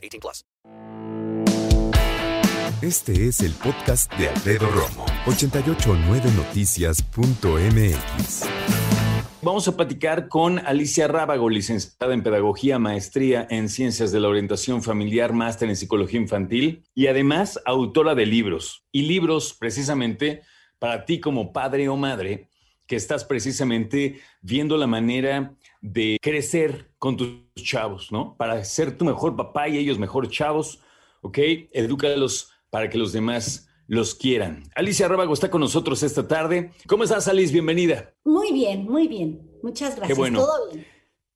18 plus. Este es el podcast de Alfredo Romo. 889noticias.mx Vamos a platicar con Alicia Rábago, licenciada en Pedagogía, Maestría en Ciencias de la Orientación Familiar, Máster en Psicología Infantil y además autora de libros. Y libros precisamente para ti como padre o madre que estás precisamente viendo la manera de crecer con tus chavos, ¿no? Para ser tu mejor papá y ellos mejor chavos, ¿ok? Edúcalos para que los demás los quieran. Alicia Rábago está con nosotros esta tarde. ¿Cómo estás, Alice? Bienvenida. Muy bien, muy bien. Muchas gracias. Qué bueno. Todo bien.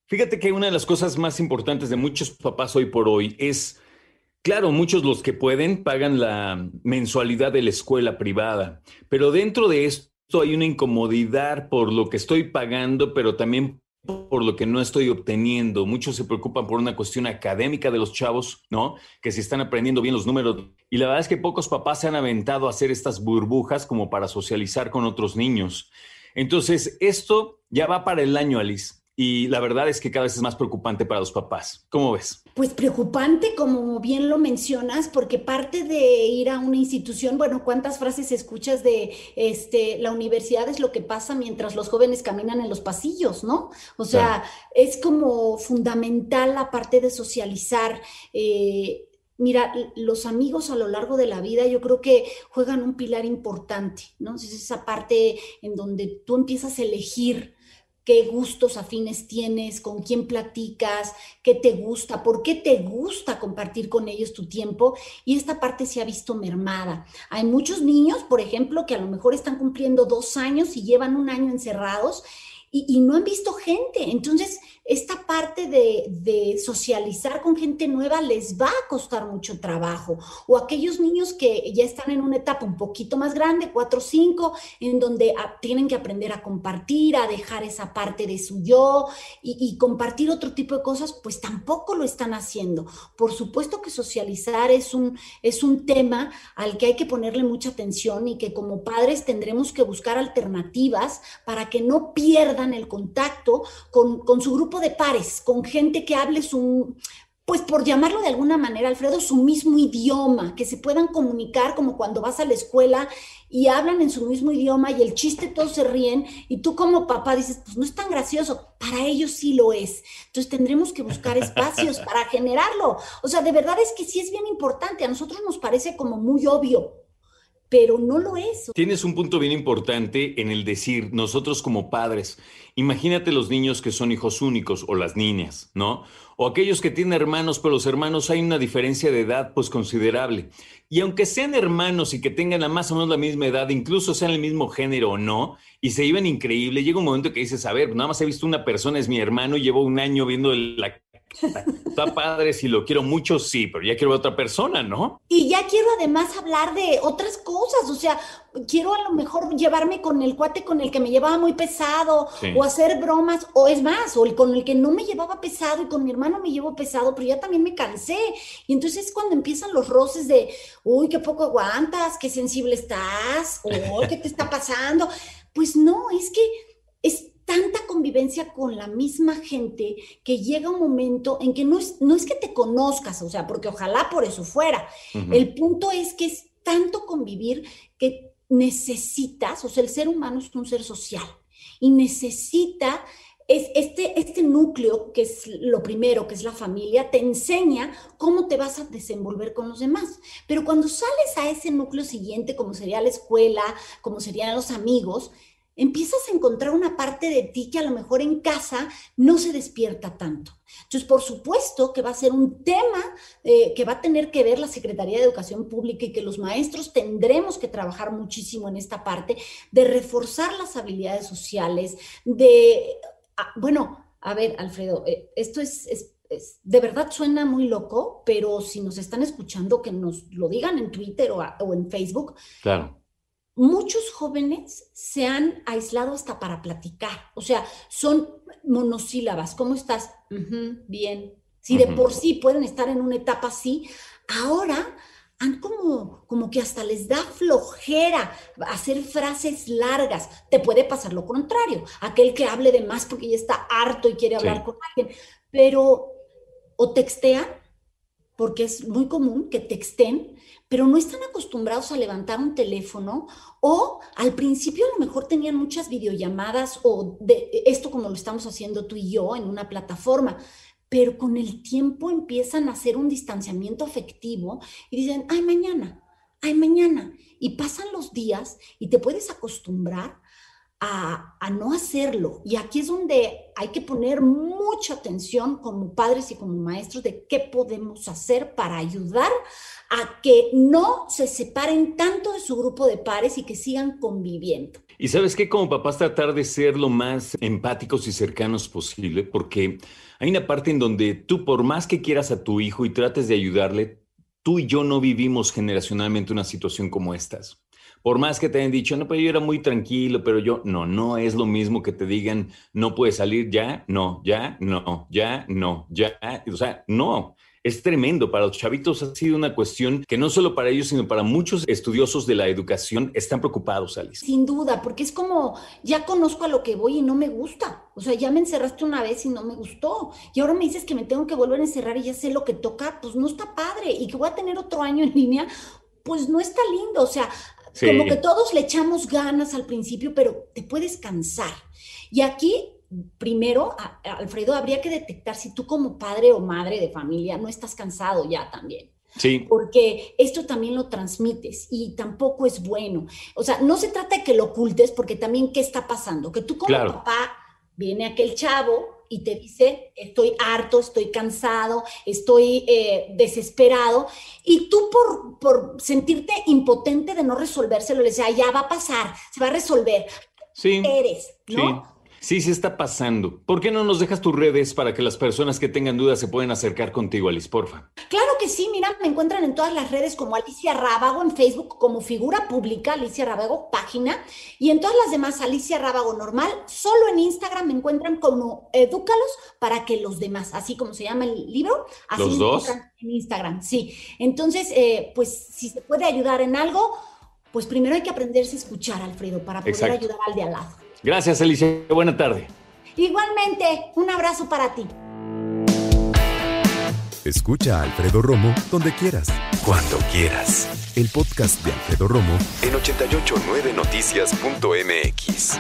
Fíjate que una de las cosas más importantes de muchos papás hoy por hoy es, claro, muchos los que pueden pagan la mensualidad de la escuela privada, pero dentro de esto hay una incomodidad por lo que estoy pagando, pero también por lo que no estoy obteniendo. Muchos se preocupan por una cuestión académica de los chavos, ¿no? Que si están aprendiendo bien los números. Y la verdad es que pocos papás se han aventado a hacer estas burbujas como para socializar con otros niños. Entonces, esto ya va para el año, Alice. Y la verdad es que cada vez es más preocupante para los papás. ¿Cómo ves? Pues preocupante, como bien lo mencionas, porque parte de ir a una institución, bueno, ¿cuántas frases escuchas de este, la universidad es lo que pasa mientras los jóvenes caminan en los pasillos, ¿no? O sea, Claro. es como fundamental la parte de socializar. eh, Mira, los amigos a lo largo de la vida yo creo que juegan un pilar importante, ¿no? Es esa parte en donde tú empiezas a elegir qué gustos afines tienes, con quién platicas, qué te gusta, por qué te gusta compartir con ellos tu tiempo y esta parte se ha visto mermada. Hay muchos niños, por ejemplo, que a lo mejor están cumpliendo dos años y llevan un año encerrados y, y no han visto gente. Entonces, esta parte de, socializar con gente nueva les va a costar mucho trabajo. O aquellos niños que ya están en una etapa un poquito más grande, cuatro o cinco, en donde tienen que aprender a compartir, a dejar esa parte de su yo y, y compartir otro tipo de cosas, pues tampoco lo están haciendo. Por supuesto que socializar es un, es un tema al que hay que ponerle mucha atención y que como padres tendremos que buscar alternativas para que no pierdan el contacto con, con su grupo de pares, con gente que hable su, pues por llamarlo de alguna manera, Alfredo, su mismo idioma, que se puedan comunicar como cuando vas a la escuela y hablan en su mismo idioma y el chiste todos se ríen y tú como papá dices, pues no es tan gracioso, para ellos sí lo es. Entonces tendremos que buscar espacios para generarlo. O sea, de verdad es que sí es bien importante, a nosotros nos parece como muy obvio, pero no lo es. Tienes un punto bien importante en el decir, nosotros como padres, imagínate los niños que son hijos únicos o las niñas, ¿no? O aquellos que tienen hermanos, pero los hermanos hay una diferencia de edad pues considerable. Y aunque sean hermanos y que tengan la más o menos la misma edad, incluso sean el mismo género o no, y se lleven increíble, llega un momento que dices, a ver, nada más he visto una persona, es mi hermano, y llevo un año viendo la... Está padre, si lo quiero mucho, sí, pero ya quiero a otra persona, ¿no? Y ya quiero además hablar de otras cosas, o sea, quiero a lo mejor llevarme con el cuate con el que me llevaba muy pesado, Sí. o hacer bromas, o es más, o el con el que no me llevaba pesado y con mi hermano me llevo pesado, pero ya también me cansé. Y entonces es cuando empiezan los roces de, uy, qué poco aguantas, qué sensible estás, o qué te está pasando. Pues no, es que es tanta convivencia con la misma gente que llega un momento en que no es, no es que te conozcas, o sea, porque ojalá por eso fuera. El punto es que es tanto convivir que necesitas, o sea, el ser humano es un ser social y necesita es este, este núcleo, que es lo primero, que es la familia, te enseña cómo te vas a desenvolver con los demás. Pero cuando sales a ese núcleo siguiente, como sería la escuela, como serían los amigos, empiezas a encontrar una parte de ti que a lo mejor en casa no se despierta tanto. Entonces, por supuesto que va a ser un tema eh, que va a tener que ver la Secretaría de Educación Pública y que los maestros tendremos que trabajar muchísimo en esta parte de reforzar las habilidades sociales, de, ah, bueno, a ver, Alfredo, eh, esto es, de verdad suena muy loco, pero si nos están escuchando, que nos lo digan en Twitter o, o en Facebook. Claro muchos jóvenes se han aislado hasta para platicar, o sea, son monosílabas. ¿Cómo estás? bien. Si de por sí pueden estar en una etapa así, ahora han como, como que hasta les da flojera hacer frases largas. Te puede pasar lo contrario, aquel que hable de más porque ya está harto y quiere hablar con alguien, pero o textean, porque es muy común que texten, pero no están acostumbrados a levantar un teléfono o al principio a lo mejor tenían muchas videollamadas o de esto como lo estamos haciendo tú y yo en una plataforma, pero con el tiempo empiezan a hacer un distanciamiento afectivo y dicen, ay, mañana, ay, mañana. Y pasan los días y te puedes acostumbrar a, no hacerlo. Y aquí es donde hay que poner mucha atención como padres y como maestros de qué podemos hacer para ayudar a que no se separen tanto de su grupo de pares y que sigan conviviendo. Y sabes qué, como papás tratar de ser lo más empáticos y cercanos posible, porque hay una parte en donde tú, por más que quieras a tu hijo y trates de ayudarle, tú y yo no vivimos generacionalmente una situación como estas. Por más que te hayan dicho, no, pero yo era muy tranquilo, pero yo, no, no es lo mismo que te digan, no puedes salir ya, no, ya, no, ya, no, ya. O sea, no es tremendo. Para los chavitos ha sido una cuestión que no solo para ellos, sino para muchos estudiosos de la educación están preocupados, Alice. Sin duda, porque es como, ya conozco a lo que voy y no me gusta. O sea, ya me encerraste una vez y no me gustó. Y ahora me dices que me tengo que volver a encerrar y ya sé lo que toca, pues no está padre. Y que voy a tener otro año en línea, pues no está lindo. O sea, como que todos le echamos ganas al principio, pero te puedes cansar. Y aquí primero, Alfredo, habría que detectar si tú como padre o madre de familia no estás cansado ya también. Sí. Porque esto también lo transmites y tampoco es bueno. O sea, no se trata de que lo ocultes, porque también, ¿qué está pasando? Que tú como papá, viene aquel chavo y te dice, estoy harto, estoy cansado, estoy eh, desesperado, y tú por, por sentirte impotente de no resolvérselo, le dices, ya va a pasar, se va a resolver. Sí. Eres, ¿no? Sí, sí está pasando. ¿Por qué no nos dejas tus redes para que las personas que tengan dudas se puedan acercar contigo, Alice, porfa? Claro que sí, mira, me encuentran en todas las redes como Alicia Rábago, en Facebook como figura pública, Alicia Rábago, página, y en todas las demás, Alicia Rábago normal. Solo en Instagram me encuentran como Edúcalos para que los demás, así como se llama el libro, así ¿Los dos? en Instagram, sí. Entonces, eh, pues si se puede ayudar en algo, pues primero hay que aprenderse a escuchar, Alfredo, para poder ayudar al de al lado. Gracias, Alicia. Buena tarde. Igualmente, un abrazo para ti. Escucha a Alfredo Romo donde quieras. Cuando quieras. El podcast de Alfredo Romo en 889noticias.mx.